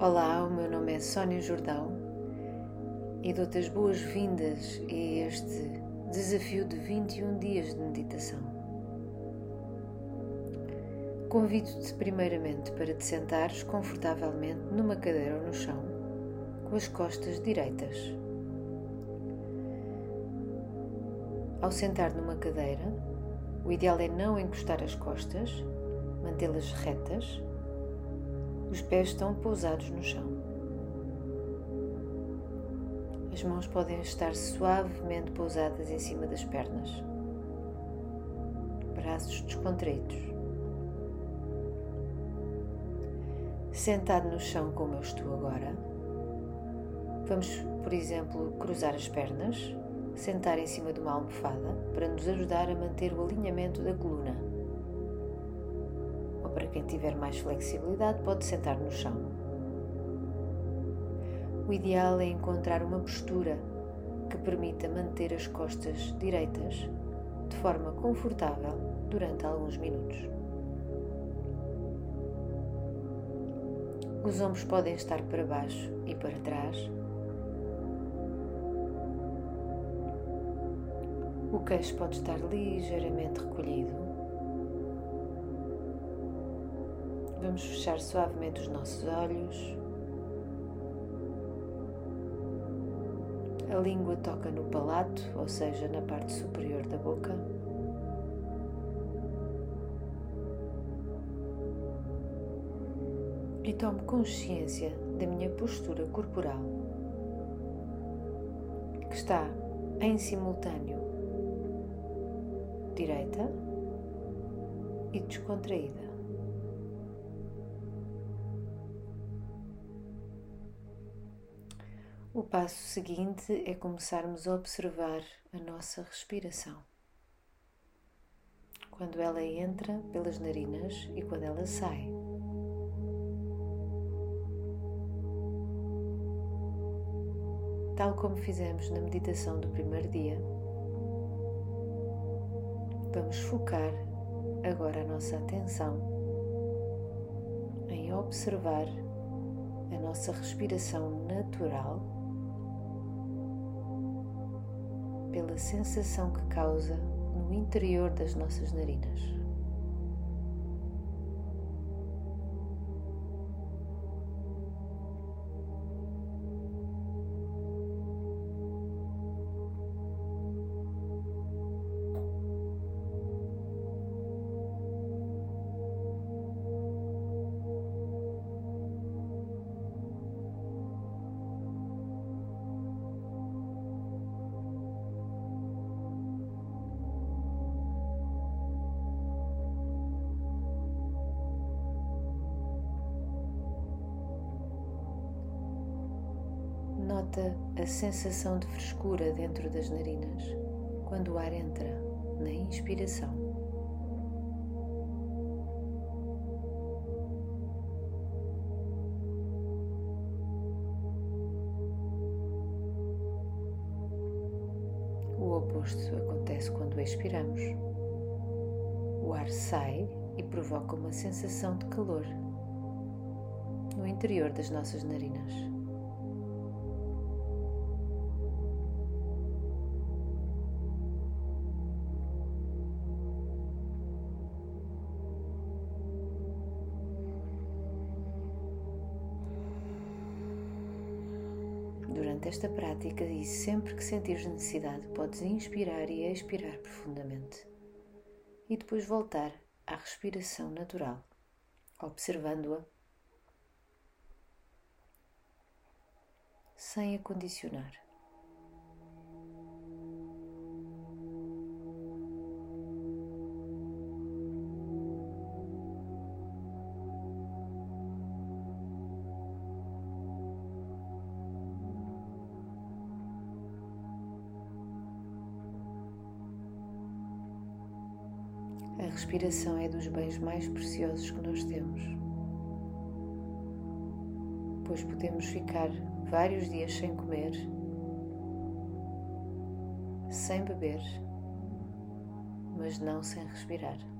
Olá, o meu nome é Sónia Jordão e dou-te as boas-vindas a este desafio de 21 dias de meditação. Convido-te primeiramente para te sentares confortavelmente numa cadeira ou no chão, com as costas direitas. Ao sentar numa cadeira, o ideal é não encostar as costas, mantê-las retas os pés estão pousados no chão. As mãos podem estar suavemente pousadas em cima das pernas. Braços descontraídos. Sentado no chão como eu estou agora, vamos, por exemplo, cruzar as pernas, sentar em cima de uma almofada para nos ajudar a manter o alinhamento da coluna para quem tiver mais flexibilidade, pode sentar no chão. O ideal é encontrar uma postura que permita manter as costas direitas de forma confortável durante alguns minutos. Os ombros podem estar para baixo e para trás. O queixo pode estar ligeiramente recolhido Vamos fechar suavemente os nossos olhos. A língua toca no palato, ou seja, na parte superior da boca. E tomo consciência da minha postura corporal, que está em simultâneo direita e descontraída. O passo seguinte é começarmos a observar a nossa respiração. Quando ela entra pelas narinas e quando ela sai. Tal como fizemos na meditação do primeiro dia, vamos focar agora a nossa atenção em observar a nossa respiração natural pela sensação que causa no interior das nossas narinas. Nota a sensação de frescura dentro das narinas quando o ar entra na inspiração. O oposto acontece quando expiramos. O ar sai e provoca uma sensação de calor no interior das nossas narinas. Durante esta prática e sempre que sentires necessidade, podes inspirar e expirar profundamente e depois voltar à respiração natural, observando-a sem a condicionar. A respiração é dos bens mais preciosos que nós temos, pois podemos ficar vários dias sem comer, sem beber, mas não sem respirar.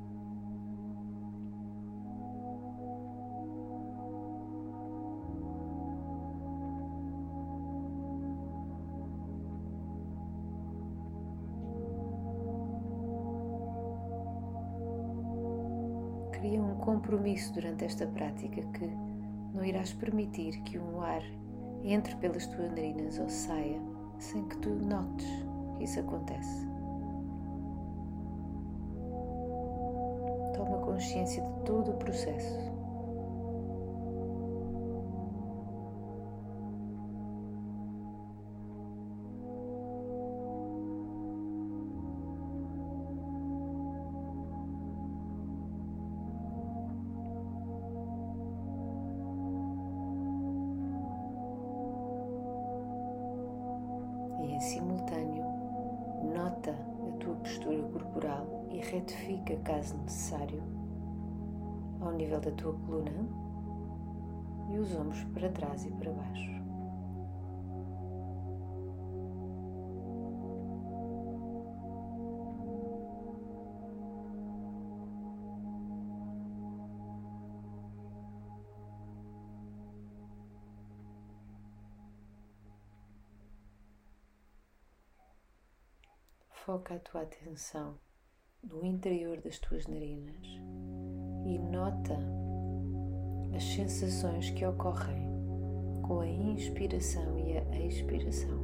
Cria um compromisso durante esta prática que não irás permitir que um ar entre pelas tuas narinas ou saia sem que tu notes que isso acontece. Toma consciência de todo o processo. Retifica caso necessário ao nível da tua coluna e os ombros para trás e para baixo. foca a tua atenção no interior das tuas narinas e nota as sensações que ocorrem com a inspiração e a expiração.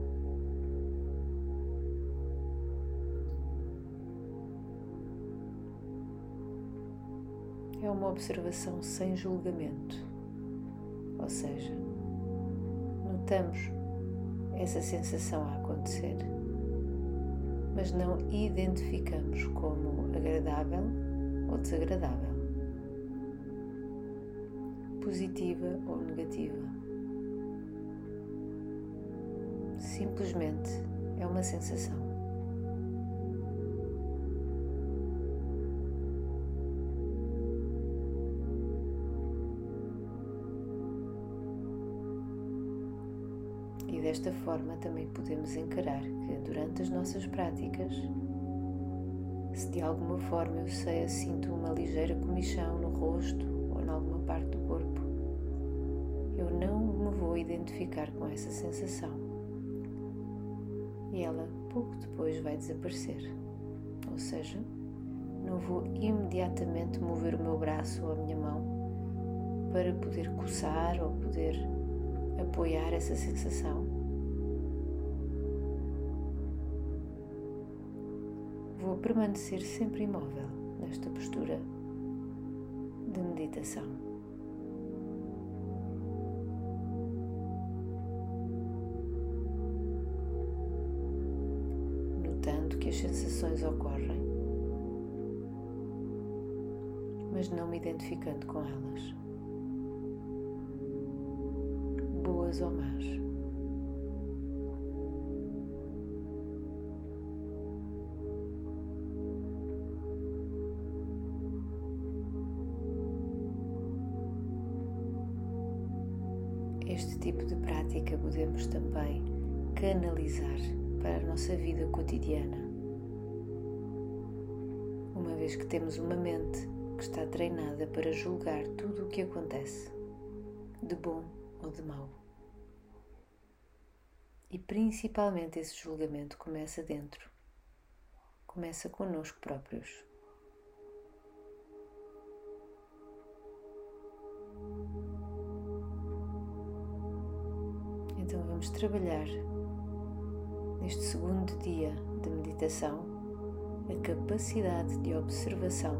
É uma observação sem julgamento, ou seja, notamos essa sensação a acontecer mas não identificamos como agradável ou desagradável, positiva ou negativa. Simplesmente é uma sensação. Desta forma também podemos encarar que durante as nossas práticas, se de alguma forma eu sei, sinto uma ligeira comichão no rosto ou em alguma parte do corpo, eu não me vou identificar com essa sensação e ela pouco depois vai desaparecer. Ou seja, não vou imediatamente mover o meu braço ou a minha mão para poder coçar ou poder apoiar essa sensação. Vou permanecer sempre imóvel nesta postura de meditação. Notando que as sensações ocorrem, mas não me identificando com elas. boas ou más. Este tipo de prática podemos também canalizar para a nossa vida cotidiana, uma vez que temos uma mente que está treinada para julgar tudo o que acontece, de bom ou de mau. E principalmente esse julgamento começa dentro, começa conosco próprios. Então vamos trabalhar neste segundo dia de meditação a capacidade de observação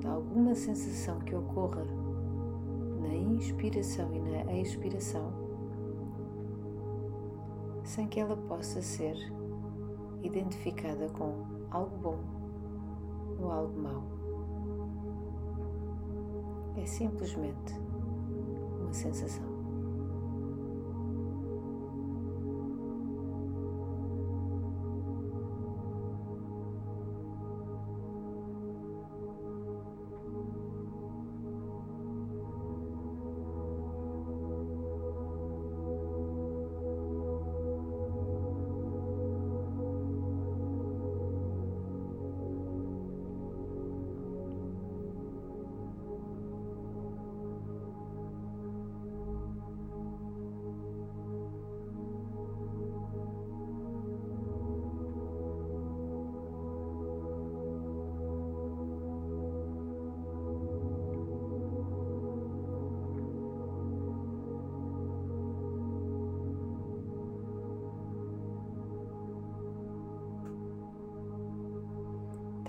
de alguma sensação que ocorra na inspiração e na expiração sem que ela possa ser identificada com algo bom ou algo mau. É simplesmente uma sensação.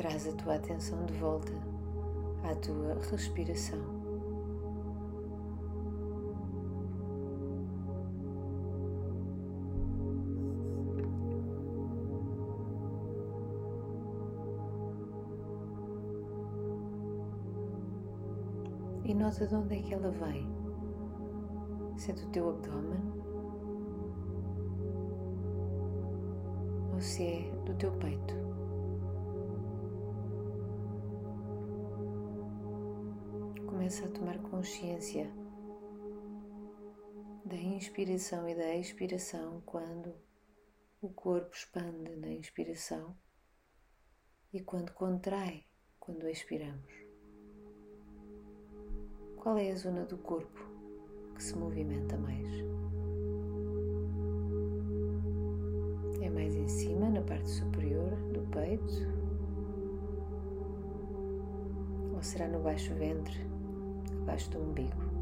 Traz a tua atenção de volta à tua respiração. E nota de onde é que ela vem. Se é do teu abdômen ou se é do teu peito. Começa a tomar consciência da inspiração e da expiração quando o corpo expande na inspiração e quando contrai quando expiramos. Qual é a zona do corpo que se movimenta mais? É mais em cima, na parte superior do peito? Ou será no baixo ventre, abaixo do umbigo?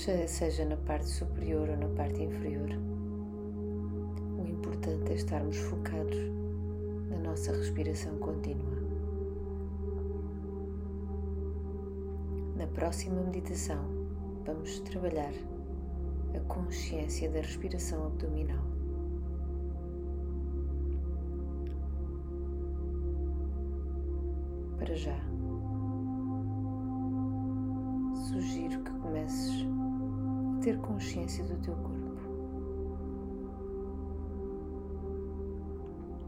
Seja na parte superior ou na parte inferior. O importante é estarmos focados na nossa respiração contínua. Na próxima meditação, vamos trabalhar a consciência da respiração abdominal. Para já, ter consciência do teu corpo.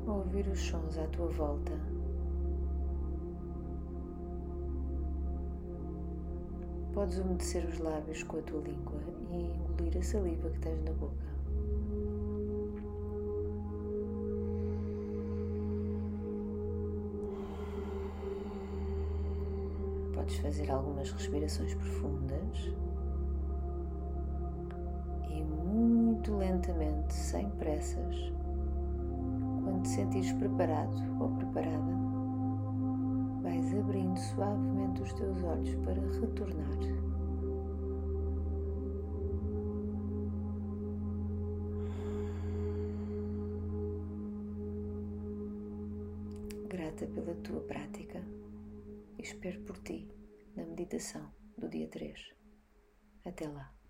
Ouvir os sons à tua volta. Podes umedecer os lábios com a tua língua e engolir a saliva que tens na boca. Podes fazer algumas respirações profundas. Muito lentamente, sem pressas. Quando te sentires preparado ou preparada, vais abrindo suavemente os teus olhos para retornar. Grata pela tua prática e espero por ti na meditação do dia 3. Até lá.